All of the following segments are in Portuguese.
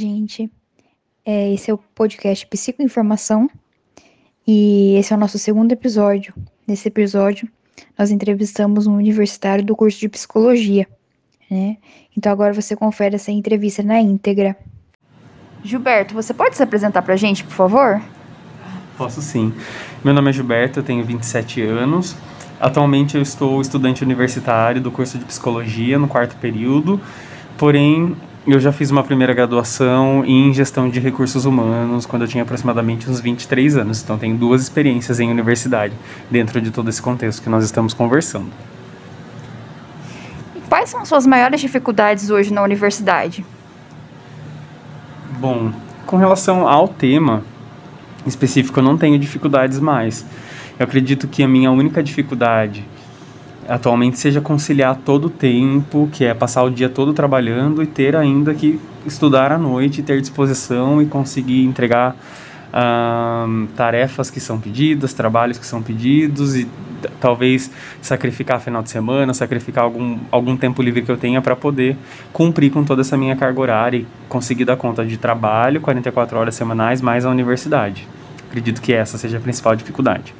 gente. É, esse é o podcast Psicoinformação e esse é o nosso segundo episódio. Nesse episódio, nós entrevistamos um universitário do curso de Psicologia, né? Então agora você confere essa entrevista na íntegra. Gilberto, você pode se apresentar pra gente, por favor? Posso sim. Meu nome é Gilberto, eu tenho 27 anos. Atualmente eu estou estudante universitário do curso de Psicologia no quarto período, porém eu já fiz uma primeira graduação em gestão de recursos humanos quando eu tinha aproximadamente uns 23 anos. Então tenho duas experiências em universidade dentro de todo esse contexto que nós estamos conversando. E quais são as suas maiores dificuldades hoje na universidade? Bom, com relação ao tema específico, eu não tenho dificuldades mais. Eu acredito que a minha única dificuldade atualmente seja conciliar todo o tempo, que é passar o dia todo trabalhando e ter ainda que estudar à noite, ter disposição e conseguir entregar tarefas que são pedidas, trabalhos que são pedidos e talvez sacrificar final de semana, sacrificar algum, algum tempo livre que eu tenha para poder cumprir com toda essa minha carga horária e conseguir dar conta de trabalho, 44 horas semanais, mais a universidade. Acredito que essa seja a principal dificuldade.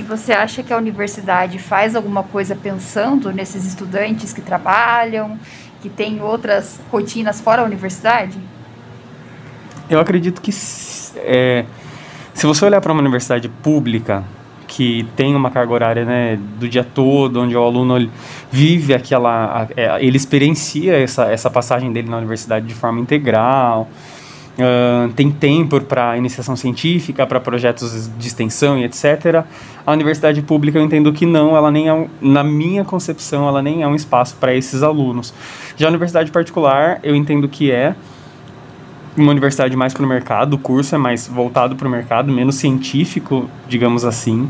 E você acha que a universidade faz alguma coisa pensando nesses estudantes que trabalham, que têm outras rotinas fora a universidade? Eu acredito que é, se você olhar para uma universidade pública que tem uma carga horária né, do dia todo, onde o aluno vive aquela, é, ele experiencia essa, essa passagem dele na universidade de forma integral, Uh, tem tempo para iniciação científica, para projetos de extensão e etc. A universidade pública eu entendo que não, ela nem é, na minha concepção, ela nem é um espaço para esses alunos. Já a universidade particular, eu entendo que é uma universidade mais para o mercado, o curso é mais voltado para o mercado, menos científico, digamos assim,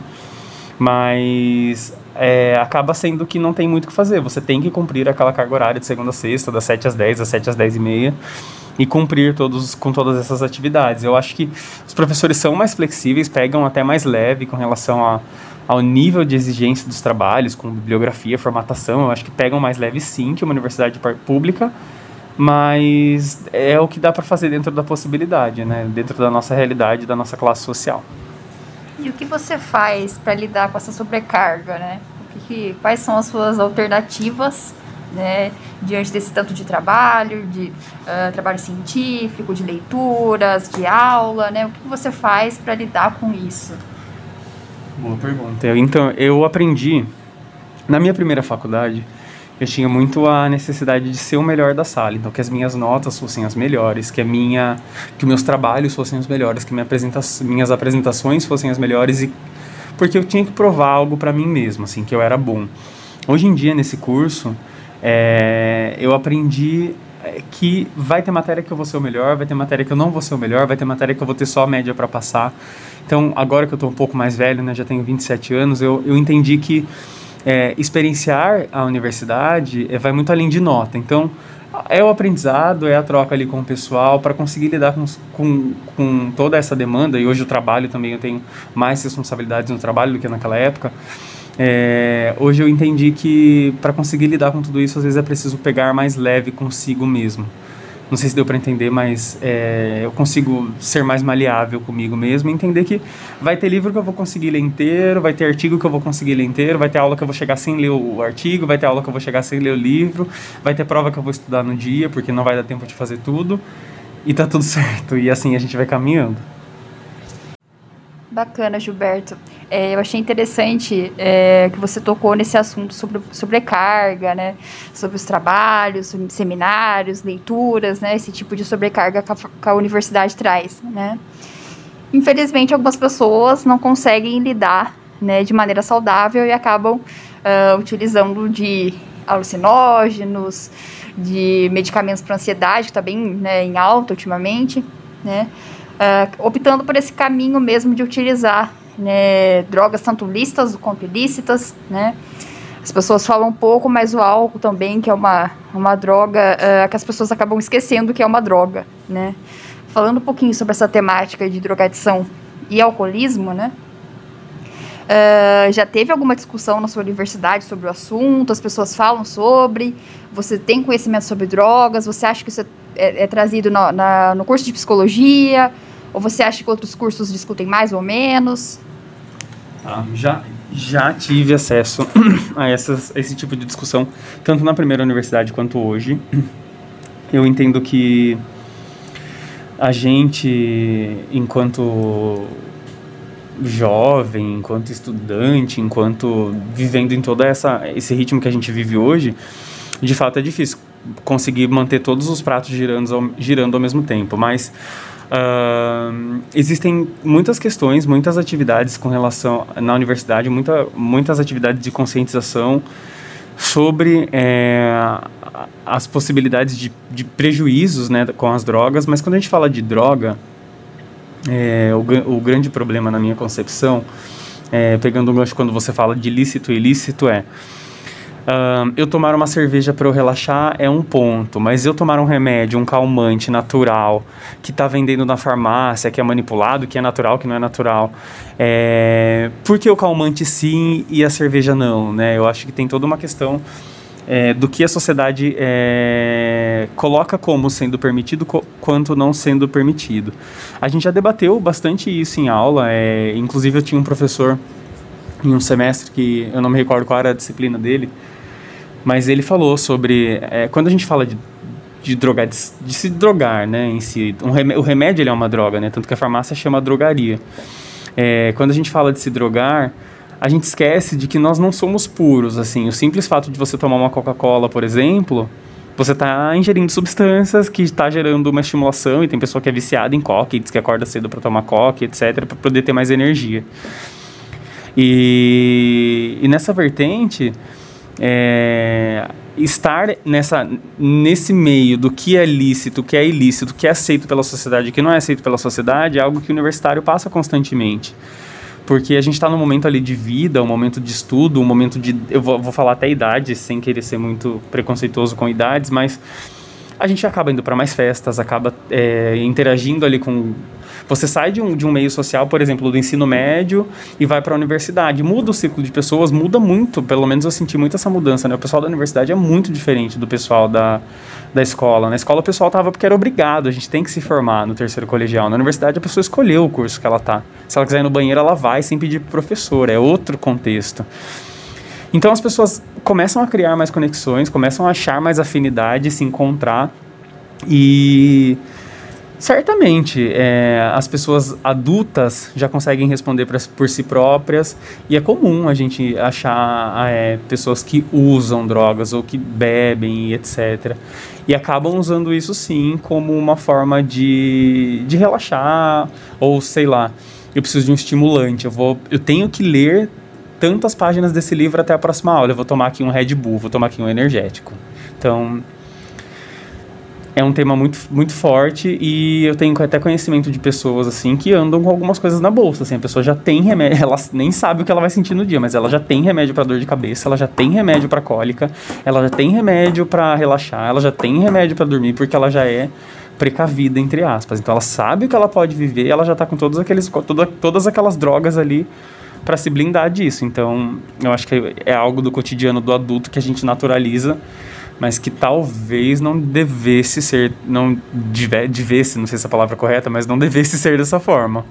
mas é, acaba sendo que não tem muito o que fazer. Você tem que cumprir aquela carga horária de segunda a sexta, das 7 às 10, das 7 às 10 e meia e cumprir todos com todas essas atividades. Eu acho que os professores são mais flexíveis, pegam até mais leve com relação a, ao nível de exigência dos trabalhos, com bibliografia, formatação. Eu acho que pegam mais leve sim que uma universidade pública, mas é o que dá para fazer dentro da possibilidade, né? Dentro da nossa realidade, da nossa classe social. E o que você faz para lidar com essa sobrecarga, né? Que, quais são as suas alternativas né, diante desse tanto de trabalho, de uh, trabalho científico, de leituras, de aula, né? O que você faz para lidar com isso? Boa pergunta. Então, eu aprendi na minha primeira faculdade, eu tinha muito a necessidade de ser o melhor da sala, então que as minhas notas fossem as melhores, que a minha, que meus trabalhos fossem os melhores, que minha apresenta minhas apresentações fossem as melhores e porque eu tinha que provar algo para mim mesmo, assim, que eu era bom. Hoje em dia nesse curso, é, eu aprendi é, que vai ter matéria que eu vou ser o melhor, vai ter matéria que eu não vou ser o melhor, vai ter matéria que eu vou ter só a média para passar. Então, agora que eu estou um pouco mais velho, né, já tenho 27 anos, eu, eu entendi que é, experienciar a universidade é, vai muito além de nota. Então, é o aprendizado, é a troca ali com o pessoal para conseguir lidar com, com, com toda essa demanda. E hoje o trabalho também, eu tenho mais responsabilidades no trabalho do que naquela época. É, hoje eu entendi que para conseguir lidar com tudo isso, às vezes é preciso pegar mais leve consigo mesmo. Não sei se deu para entender, mas é, eu consigo ser mais maleável comigo mesmo e entender que vai ter livro que eu vou conseguir ler inteiro, vai ter artigo que eu vou conseguir ler inteiro, vai ter aula que eu vou chegar sem ler o artigo, vai ter aula que eu vou chegar sem ler o livro, vai ter prova que eu vou estudar no dia, porque não vai dar tempo de fazer tudo. E tá tudo certo. E assim a gente vai caminhando. Bacana, Gilberto. É, eu achei interessante é, que você tocou nesse assunto sobre sobrecarga, né? Sobre os trabalhos, seminários, leituras, né? Esse tipo de sobrecarga que a, que a universidade traz, né? Infelizmente, algumas pessoas não conseguem lidar né, de maneira saudável e acabam uh, utilizando de alucinógenos, de medicamentos para ansiedade, que está bem né, em alta ultimamente, né? Uh, optando por esse caminho mesmo de utilizar né, drogas tanto lícitas quanto ilícitas, né? As pessoas falam um pouco, mas o álcool também, que é uma, uma droga uh, que as pessoas acabam esquecendo que é uma droga, né? Falando um pouquinho sobre essa temática de drogadição e alcoolismo, né? Uh, já teve alguma discussão na sua universidade sobre o assunto? As pessoas falam sobre? Você tem conhecimento sobre drogas? Você acha que isso é, é, é trazido no, na, no curso de psicologia? Ou você acha que outros cursos discutem mais ou menos? Ah, já, já tive acesso a, essas, a esse tipo de discussão, tanto na primeira universidade quanto hoje. Eu entendo que a gente, enquanto jovem, enquanto estudante, enquanto vivendo em todo essa, esse ritmo que a gente vive hoje, de fato é difícil conseguir manter todos os pratos girando, girando ao mesmo tempo. Mas uh, existem muitas questões, muitas atividades com relação na universidade, muita, muitas atividades de conscientização sobre é, as possibilidades de, de prejuízos né, com as drogas. Mas quando a gente fala de droga é, o, o, grande problema na minha concepção, é, pegando um gancho quando você fala de lícito e ilícito, é. Eu tomar uma cerveja para eu relaxar é um ponto, mas eu tomar um remédio, um calmante natural, que está vendendo na farmácia, que é manipulado, que é natural, que não é natural, é... por que o calmante sim e a cerveja não? Né? Eu acho que tem toda uma questão é, do que a sociedade é, coloca como sendo permitido co quanto não sendo permitido. A gente já debateu bastante isso em aula, é, inclusive eu tinha um professor em um semestre que eu não me recordo qual era a disciplina dele, mas ele falou sobre é, quando a gente fala de, de drogar, de, de, se drogar, né, em si, um remédio, o remédio ele é uma droga, né, tanto que a farmácia chama drogaria. É, quando a gente fala de se drogar, a gente esquece de que nós não somos puros, assim. O simples fato de você tomar uma Coca-Cola, por exemplo, você está ingerindo substâncias que está gerando uma estimulação e tem pessoa que é viciada em coca e diz que acorda cedo para tomar coca, etc, para poder ter mais energia. E, e nessa vertente, é, estar nessa, nesse meio do que é lícito, que é ilícito, que é aceito pela sociedade e que não é aceito pela sociedade é algo que o universitário passa constantemente porque a gente está num momento ali de vida, um momento de estudo, um momento de. Eu vou, vou falar até idade, sem querer ser muito preconceituoso com idades, mas a gente acaba indo para mais festas, acaba é, interagindo ali com você sai de um, de um meio social, por exemplo, do ensino médio e vai para a universidade. Muda o ciclo de pessoas, muda muito. Pelo menos eu senti muito essa mudança. Né? O pessoal da universidade é muito diferente do pessoal da, da escola. Na escola o pessoal estava porque era obrigado, a gente tem que se formar no terceiro colegial. Na universidade a pessoa escolheu o curso que ela tá. Se ela quiser ir no banheiro, ela vai sem pedir pro professor. É outro contexto. Então as pessoas começam a criar mais conexões, começam a achar mais afinidade, se encontrar e Certamente, é, as pessoas adultas já conseguem responder pra, por si próprias e é comum a gente achar é, pessoas que usam drogas ou que bebem etc. E acabam usando isso sim como uma forma de, de relaxar ou sei lá, eu preciso de um estimulante, eu, vou, eu tenho que ler tantas páginas desse livro até a próxima aula, eu vou tomar aqui um Red Bull, vou tomar aqui um energético. Então, é um tema muito, muito forte e eu tenho até conhecimento de pessoas assim que andam com algumas coisas na bolsa, assim, a pessoa já tem remédio, ela nem sabe o que ela vai sentir no dia, mas ela já tem remédio para dor de cabeça, ela já tem remédio para cólica, ela já tem remédio para relaxar, ela já tem remédio para dormir porque ela já é precavida entre aspas. Então ela sabe o que ela pode viver, ela já tá com todos aqueles toda, todas aquelas drogas ali para se blindar disso. Então, eu acho que é algo do cotidiano do adulto que a gente naturaliza mas que talvez não devesse ser, não deve, devesse, não sei se é a palavra correta, mas não devesse ser dessa forma.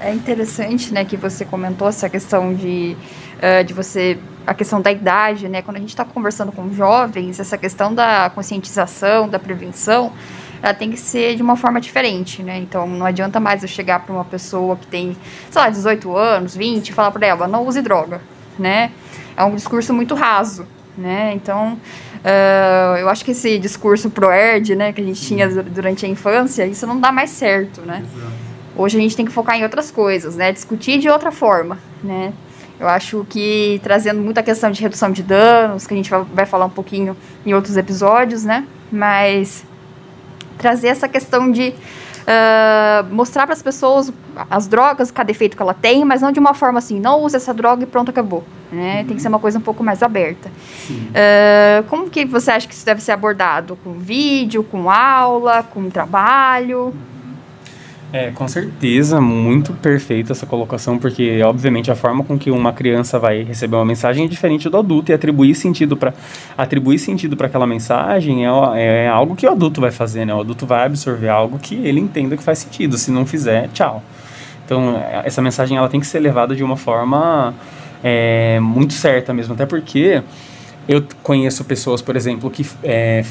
É interessante, né, que você comentou essa questão de, uh, de você, a questão da idade, né, quando a gente está conversando com jovens, essa questão da conscientização, da prevenção, ela tem que ser de uma forma diferente, né? Então não adianta mais eu chegar para uma pessoa que tem, sei lá, 18 anos, 20 e falar para ela, não use droga, né? é um discurso muito raso, né? Então, uh, eu acho que esse discurso pro-erd, né, que a gente tinha durante a infância, isso não dá mais certo, né? Hoje a gente tem que focar em outras coisas, né? Discutir de outra forma, né? Eu acho que trazendo muita questão de redução de danos, que a gente vai falar um pouquinho em outros episódios, né? Mas trazer essa questão de uh, mostrar para as pessoas as drogas, cada efeito que ela tem, mas não de uma forma assim, não use essa droga e pronto, acabou. Né? Uhum. Tem que ser uma coisa um pouco mais aberta. Uh, como que você acha que isso deve ser abordado? Com vídeo, com aula, com trabalho? É, com certeza, muito perfeita essa colocação, porque obviamente a forma com que uma criança vai receber uma mensagem é diferente do adulto e atribuir sentido para atribuir sentido para aquela mensagem é, é algo que o adulto vai fazer, né? O adulto vai absorver algo que ele entenda que faz sentido. Se não fizer, tchau. Então essa mensagem ela tem que ser levada de uma forma é, muito certa mesmo, até porque eu conheço pessoas, por exemplo, que é,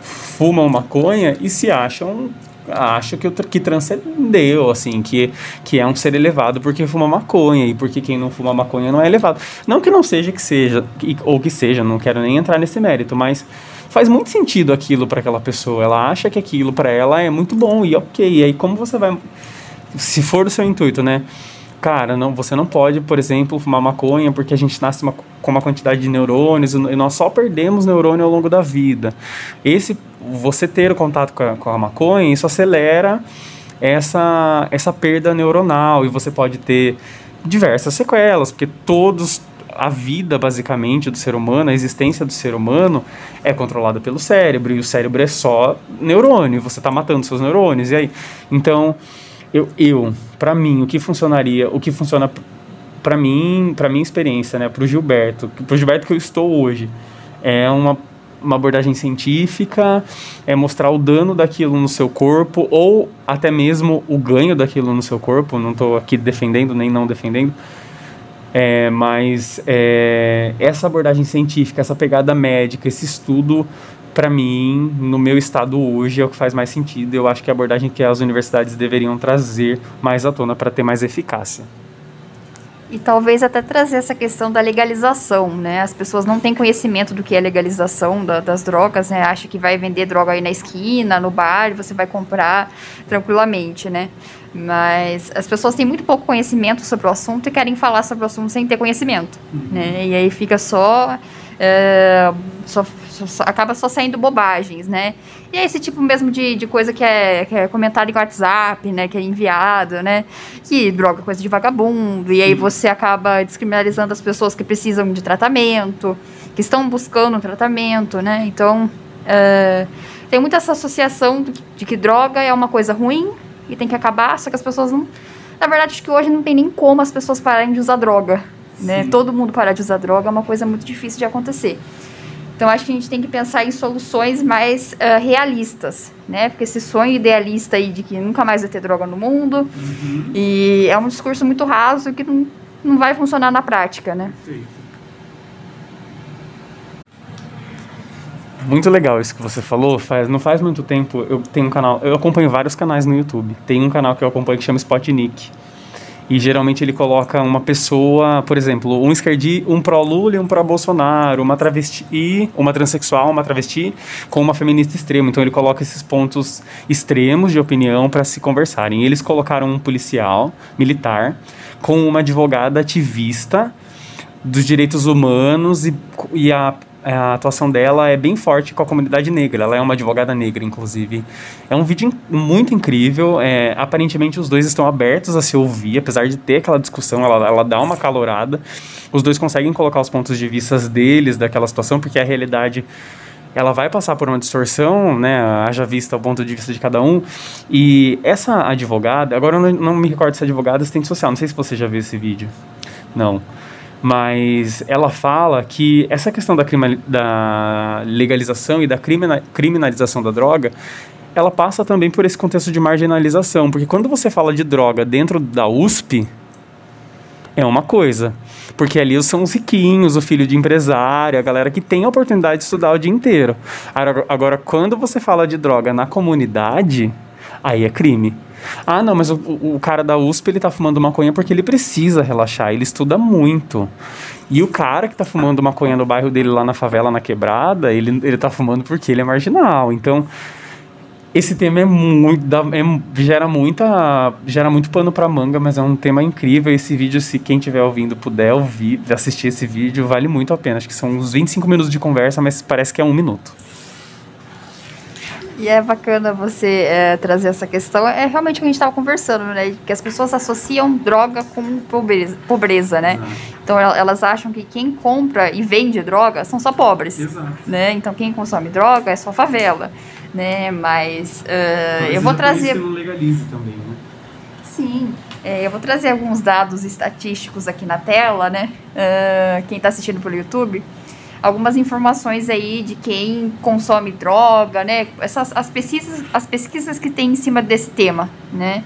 fumam maconha e se acham acho que, que transcendeu, assim, que, que é um ser elevado porque fuma maconha e porque quem não fuma maconha não é elevado. Não que não seja que seja, ou que seja, não quero nem entrar nesse mérito, mas faz muito sentido aquilo para aquela pessoa. Ela acha que aquilo para ela é muito bom e ok. E aí, como você vai. Se for o seu intuito, né? Cara, não, você não pode, por exemplo, fumar maconha porque a gente nasce uma, com uma quantidade de neurônios e nós só perdemos neurônio ao longo da vida. Esse, você ter o contato com a, com a maconha, isso acelera essa, essa perda neuronal e você pode ter diversas sequelas, porque todos a vida basicamente do ser humano, a existência do ser humano é controlada pelo cérebro e o cérebro é só neurônio, você está matando seus neurônios e aí, então eu, eu para mim, o que funcionaria, o que funciona para mim, para minha experiência, né, para o Gilberto, para o Gilberto que eu estou hoje, é uma uma abordagem científica, é mostrar o dano daquilo no seu corpo ou até mesmo o ganho daquilo no seu corpo. Não estou aqui defendendo nem não defendendo, é, mas é, essa abordagem científica, essa pegada médica, esse estudo para mim, no meu estado hoje, é o que faz mais sentido. Eu acho que é a abordagem que as universidades deveriam trazer mais à tona para ter mais eficácia. E talvez até trazer essa questão da legalização, né? As pessoas não têm conhecimento do que é legalização da, das drogas, né? Acha que vai vender droga aí na esquina, no bar, você vai comprar tranquilamente, né? Mas as pessoas têm muito pouco conhecimento sobre o assunto e querem falar sobre o assunto sem ter conhecimento, uhum. né? E aí fica só, é, só acaba só saindo bobagens, né? E é esse tipo mesmo de, de coisa que é, que é comentário em WhatsApp, né? Que é enviado, né? Que droga coisa de vagabundo. E aí você acaba descriminalizando as pessoas que precisam de tratamento, que estão buscando um tratamento, né? Então, é, tem muita essa associação de que, de que droga é uma coisa ruim e tem que acabar, só que as pessoas não... Na verdade, acho que hoje não tem nem como as pessoas pararem de usar droga, né? Todo mundo parar de usar droga é uma coisa muito difícil de acontecer. Então acho que a gente tem que pensar em soluções mais uh, realistas, né? Porque esse sonho idealista aí de que nunca mais vai ter droga no mundo uhum. e é um discurso muito raso que não, não vai funcionar na prática, né? Muito legal isso que você falou. Faz, não faz muito tempo eu tenho um canal, eu acompanho vários canais no YouTube. Tem um canal que eu acompanho que chama Spotnik e geralmente ele coloca uma pessoa, por exemplo, um esquerdi, um pró-Lula e um pró-Bolsonaro, uma travesti, uma transexual, uma travesti, com uma feminista extrema. Então ele coloca esses pontos extremos de opinião para se conversarem. Eles colocaram um policial militar com uma advogada ativista dos direitos humanos e, e a a atuação dela é bem forte com a comunidade negra. Ela é uma advogada negra, inclusive. É um vídeo muito incrível. É, aparentemente, os dois estão abertos a se ouvir, apesar de ter aquela discussão, ela, ela dá uma calorada. Os dois conseguem colocar os pontos de vista deles daquela situação, porque a realidade ela vai passar por uma distorção, né, haja vista o ponto de vista de cada um, e essa advogada, agora eu não, não me recordo se a advogada é assistente social, não sei se você já viu esse vídeo, não, mas ela fala que essa questão da, da legalização e da criminalização da droga ela passa também por esse contexto de marginalização, porque quando você fala de droga dentro da USP, é uma coisa. Porque ali são os riquinhos, o filho de empresário, a galera que tem a oportunidade de estudar o dia inteiro. Agora, quando você fala de droga na comunidade, aí é crime. Ah, não, mas o, o cara da USP ele tá fumando maconha porque ele precisa relaxar, ele estuda muito. E o cara que tá fumando maconha no bairro dele lá na favela, na quebrada, ele, ele tá fumando porque ele é marginal. Então, esse tema é muito é, gera muita gera muito pano para manga mas é um tema incrível esse vídeo se quem estiver ouvindo puder ouvir assistir esse vídeo vale muito a pena acho que são uns 25 minutos de conversa mas parece que é um minuto e é bacana você é, trazer essa questão. É realmente o que a gente estava conversando, né? Que as pessoas associam droga com pobreza, pobreza né? Então elas acham que quem compra e vende droga são só pobres. Exato. Né? Então quem consome droga é só favela. Né? Mas uh, eu vou trazer. Legalize também, né? Sim, é, eu vou trazer alguns dados estatísticos aqui na tela, né? Uh, quem está assistindo pelo YouTube, algumas informações aí de quem consome droga, né? Essas as pesquisas, as pesquisas que tem em cima desse tema, né?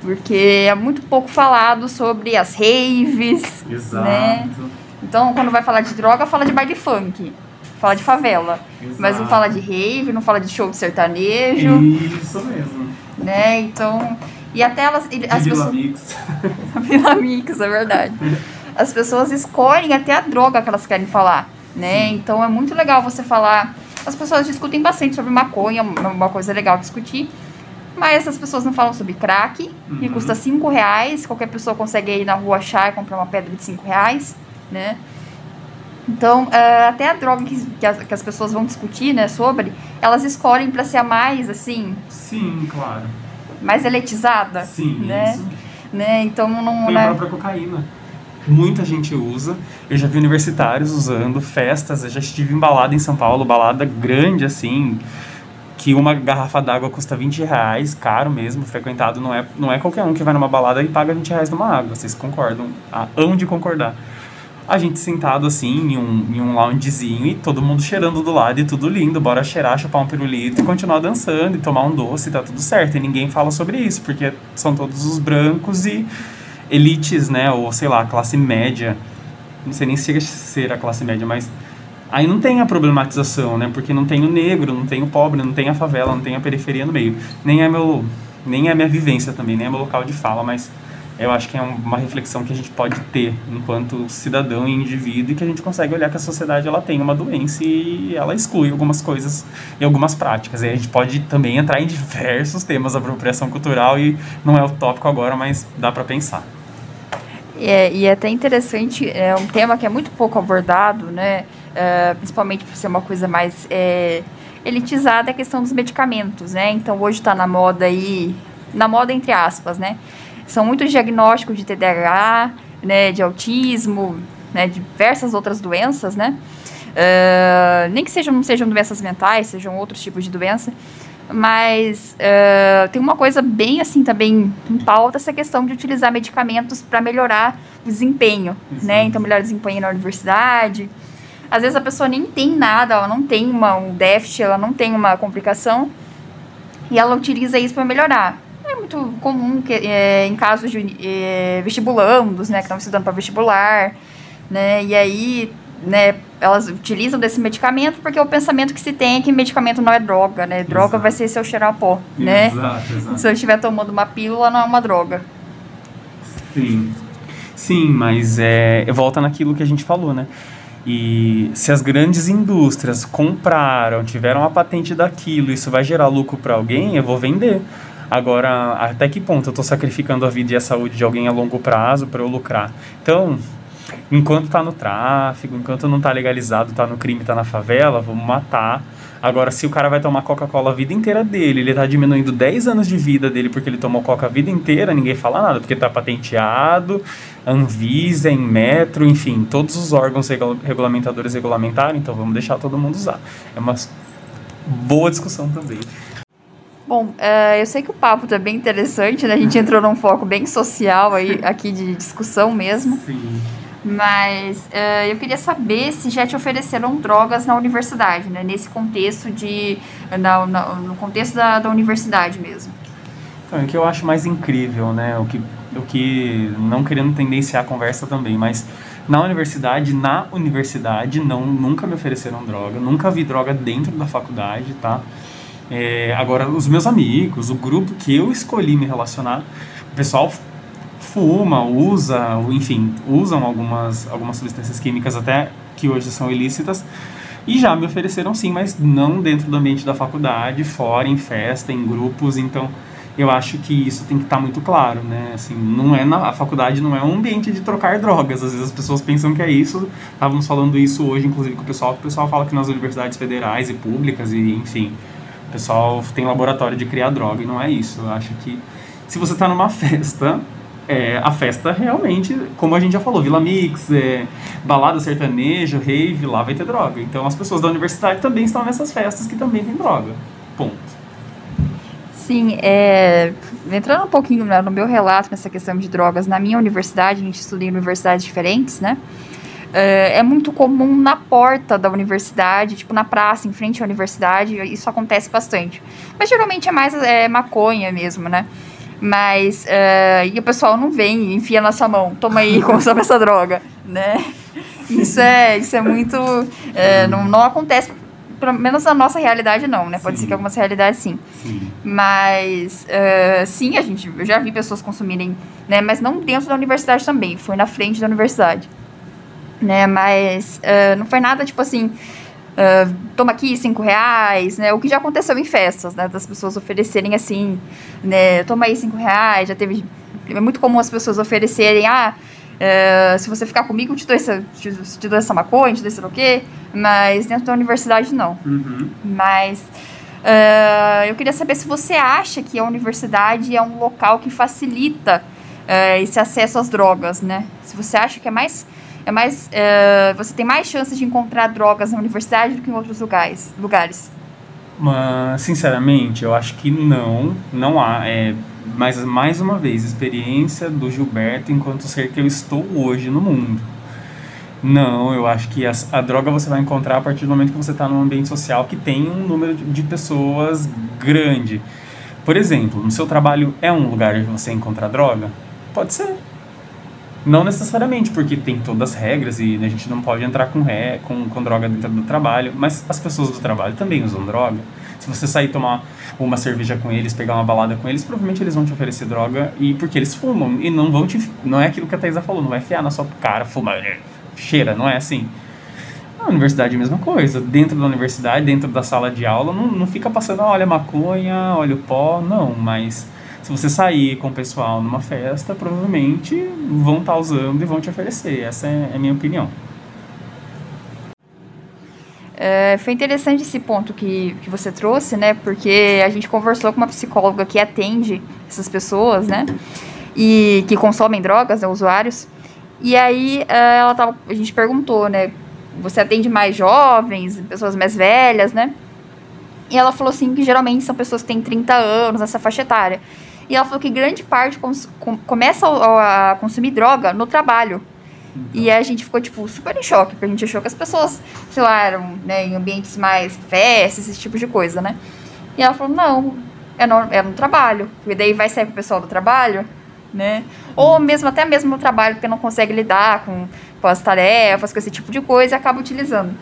Porque é muito pouco falado sobre as raves, Exato. né? Então, quando vai falar de droga, fala de baile funk, fala de favela, Exato. mas não fala de rave, não fala de show de sertanejo. Isso mesmo. Né? Então, e até elas. As Vila pessoas... Mix. Vila Mix, é verdade. As pessoas escolhem até a droga que elas querem falar, né? Então é muito legal você falar. As pessoas discutem bastante sobre maconha, uma coisa legal discutir. Mas as pessoas não falam sobre crack, uhum. que custa 5 reais. Qualquer pessoa consegue ir na rua achar e comprar uma pedra de 5 reais, né? Então, uh, até a droga que, que, as, que, as, pessoas vão discutir, né, sobre, elas escolhem para ser a mais, assim... Sim, claro mais eletizada. Sim, né? Isso. Né? Então não. Tem né? a própria cocaína. Muita gente usa. Eu já vi universitários usando, festas. Eu já estive em balada em São Paulo, balada grande assim, que uma garrafa d'água custa 20 reais, caro mesmo, frequentado. Não é, não é qualquer um que vai numa balada e paga 20 reais numa água. Vocês concordam? Ah, hão de concordar a gente sentado assim em um, em um loungezinho e todo mundo cheirando do lado e tudo lindo, bora cheirar, chupar um pirulito e continuar dançando e tomar um doce, tá tudo certo. E ninguém fala sobre isso, porque são todos os brancos e elites, né, ou sei lá, classe média. Não sei nem se ser a classe média, mas aí não tem a problematização, né, porque não tem o negro, não tem o pobre, não tem a favela, não tem a periferia no meio. Nem é meu nem é minha vivência também, nem é meu local de fala, mas eu acho que é uma reflexão que a gente pode ter enquanto cidadão e indivíduo e que a gente consegue olhar que a sociedade ela tem uma doença e ela exclui algumas coisas e algumas práticas. E a gente pode também entrar em diversos temas da apropriação cultural e não é o tópico agora, mas dá para pensar. É, e é até interessante, é um tema que é muito pouco abordado, né? É, principalmente por ser uma coisa mais é, elitizada, é a questão dos medicamentos, né? Então hoje está na moda aí, na moda entre aspas, né? São muitos diagnósticos de TDAH, né, de autismo, né, diversas outras doenças, né? Uh, nem que sejam, não sejam doenças mentais, sejam outros tipos de doença, mas uh, tem uma coisa bem assim também em pauta essa questão de utilizar medicamentos para melhorar o desempenho, Isso. né? Então melhor desempenho na universidade. Às vezes a pessoa nem tem nada, ela não tem uma, um déficit, ela não tem uma complicação e ela utiliza isso para melhorar é muito comum que, é, em casos de é, vestibulandos, né, que estão estudando para vestibular, né, e aí, né, elas utilizam desse medicamento porque o pensamento que se tem é que medicamento não é droga, né, droga exato. vai ser se eu cheirar pó, né, exato, exato. se eu estiver tomando uma pílula não é uma droga. Sim, sim, mas é, volta naquilo que a gente falou, né, e se as grandes indústrias compraram, tiveram a patente daquilo, isso vai gerar lucro para alguém, eu vou vender. Agora, até que ponto eu estou sacrificando a vida e a saúde de alguém a longo prazo para eu lucrar? Então, enquanto está no tráfico, enquanto não está legalizado, está no crime, está na favela, vamos matar. Agora, se o cara vai tomar Coca-Cola a vida inteira dele, ele está diminuindo 10 anos de vida dele porque ele tomou Coca a vida inteira, ninguém fala nada, porque está patenteado, Anvisa, em metro, enfim, todos os órgãos regulamentadores regulamentaram, então vamos deixar todo mundo usar. É uma boa discussão também. Bom, uh, eu sei que o papo tá bem interessante, né? A gente entrou num foco bem social aí, aqui de discussão mesmo. Sim. Mas uh, eu queria saber se já te ofereceram drogas na universidade, né? Nesse contexto de... Na, na, no contexto da, da universidade mesmo. Então, o que eu acho mais incrível, né? O que, o que... Não querendo tendenciar a conversa também, mas... Na universidade, na universidade, não, nunca me ofereceram droga. Nunca vi droga dentro da faculdade, tá? É, agora, os meus amigos, o grupo que eu escolhi me relacionar, o pessoal fuma, usa, enfim, usam algumas, algumas substâncias químicas até que hoje são ilícitas. E já me ofereceram sim, mas não dentro do ambiente da faculdade, fora, em festa, em grupos. Então, eu acho que isso tem que estar tá muito claro, né? Assim, não é na, a faculdade não é um ambiente de trocar drogas. Às vezes as pessoas pensam que é isso. Estávamos falando isso hoje, inclusive, com o pessoal. O pessoal fala que nas universidades federais e públicas, e enfim, o pessoal tem laboratório de criar droga e não é isso. Eu acho que se você está numa festa, é, a festa realmente, como a gente já falou, Vila Mix, é, balada sertaneja, rave, lá vai ter droga. Então as pessoas da universidade também estão nessas festas que também tem droga. Ponto. Sim, é, entrando um pouquinho né, no meu relato nessa questão de drogas, na minha universidade, a gente estuda em universidades diferentes, né? É, é muito comum na porta da universidade, tipo na praça, em frente à universidade, isso acontece bastante. Mas geralmente é mais é, maconha mesmo, né? Mas, uh, e o pessoal não vem enfia na sua mão, toma aí, consome essa droga, né? Isso é, isso é muito. É, não, não acontece, pelo menos na nossa realidade, não, né? Pode sim. ser que algumas realidades sim. sim. Mas, uh, sim, a gente, eu já vi pessoas consumirem, né? Mas não dentro da universidade também, foi na frente da universidade. Né? Mas não foi nada tipo assim. Uh, toma aqui cinco reais, né? O que já aconteceu em festas, né? Das pessoas oferecerem assim, né? Toma aí cinco reais. Já teve. É muito comum as pessoas oferecerem, ah, uh, se você ficar comigo, te dou essa, te, te dou essa maconha, te dou esse o quê. Mas dentro da universidade, não. Uhum. Mas. Uh, eu queria saber se você acha que a universidade é um local que facilita esse acesso às drogas, né? Se você acha que é mais é mais é, você tem mais chances de encontrar drogas na universidade do que em outros lugares. lugares. Mas, sinceramente, eu acho que não, não há. É, mas, mais uma vez, experiência do Gilberto enquanto ser que eu estou hoje no mundo. Não, eu acho que a, a droga você vai encontrar a partir do momento que você está num ambiente social que tem um número de, de pessoas grande. Por exemplo, no seu trabalho é um lugar onde você encontra droga? Pode ser. Não necessariamente, porque tem todas as regras e a gente não pode entrar com, ré, com, com droga dentro do trabalho, mas as pessoas do trabalho também usam droga. Se você sair tomar uma cerveja com eles, pegar uma balada com eles, provavelmente eles vão te oferecer droga e porque eles fumam e não vão te. Não é aquilo que a Thaisa falou, não vai fiar na sua cara, fuma, cheira, não é assim. Na universidade é a mesma coisa. Dentro da universidade, dentro da sala de aula, não, não fica passando, olha maconha, olha o pó, não, mas se você sair com o pessoal numa festa, provavelmente vão estar tá usando e vão te oferecer. Essa é a minha opinião. É, foi interessante esse ponto que, que você trouxe, né? Porque a gente conversou com uma psicóloga que atende essas pessoas, né? E que consomem drogas, né, usuários. E aí é, ela tava, a gente perguntou, né? Você atende mais jovens, pessoas mais velhas, né? E ela falou assim que geralmente são pessoas que têm 30 anos, nessa faixa etária. E ela falou que grande parte com, começa a, a, consumir droga no trabalho. E a gente ficou, tipo, super em choque, porque a gente achou que as pessoas, sei lá, eram né, em ambientes mais festas, esse tipo de coisa, né? E ela falou, não, é no, é no trabalho. Porque daí vai sair pro pessoal do trabalho, né? Ou mesmo, até mesmo no trabalho, porque não consegue lidar com, com as tarefas, com esse tipo de coisa, e acaba utilizando.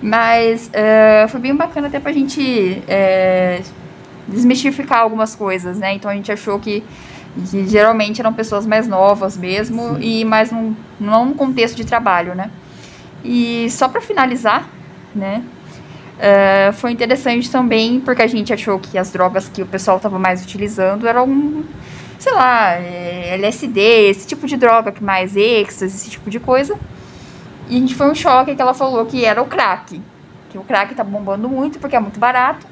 Mas uh, foi bem bacana até pra gente uh, desmistificar algumas coisas, né? Então a gente achou que, que geralmente eram pessoas mais novas mesmo Sim. e mais num, não num contexto de trabalho, né? E só para finalizar, né? Uh, foi interessante também porque a gente achou que as drogas que o pessoal estava mais utilizando eram, sei lá, é, LSD, esse tipo de droga que mais êxtase, esse tipo de coisa. E a gente foi um choque que ela falou que era o crack. Que o crack tá bombando muito porque é muito barato.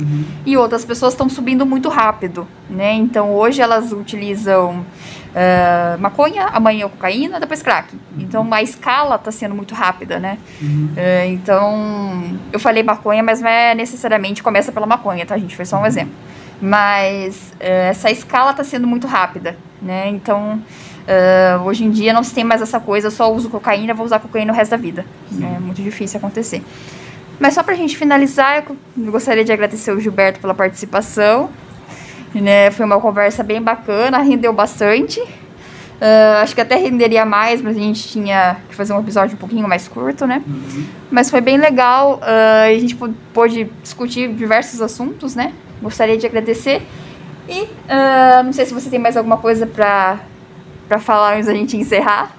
Uhum. E outras pessoas estão subindo muito rápido, né? Então hoje elas utilizam uh, maconha, amanhã cocaína, depois crack. Uhum. Então a escala está sendo muito rápida, né? Uhum. Uh, então eu falei maconha, mas não é necessariamente começa pela maconha, tá, gente? Foi só um exemplo. Mas uh, essa escala está sendo muito rápida, né? Então hoje em dia não se tem mais essa coisa, eu só uso cocaína, vou usar cocaína o resto da vida. É muito difícil acontecer. Mas só pra gente finalizar, eu gostaria de agradecer o Gilberto pela participação. Né, foi uma conversa bem bacana, rendeu bastante. Uh, acho que até renderia mais, mas a gente tinha que fazer um episódio um pouquinho mais curto, né? Uhum. Mas foi bem legal, uh, a gente pôde discutir diversos assuntos, né? Gostaria de agradecer. E uh, não sei se você tem mais alguma coisa para falar antes da gente encerrar.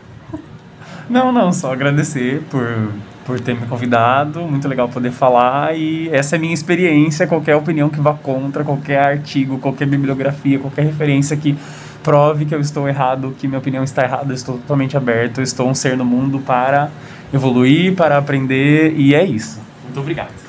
Não, não, só agradecer por por ter me convidado. Muito legal poder falar. E essa é a minha experiência. Qualquer opinião que vá contra, qualquer artigo, qualquer bibliografia, qualquer referência que prove que eu estou errado, que minha opinião está errada, eu estou totalmente aberto. Eu estou um ser no mundo para evoluir, para aprender. E é isso. Muito obrigado.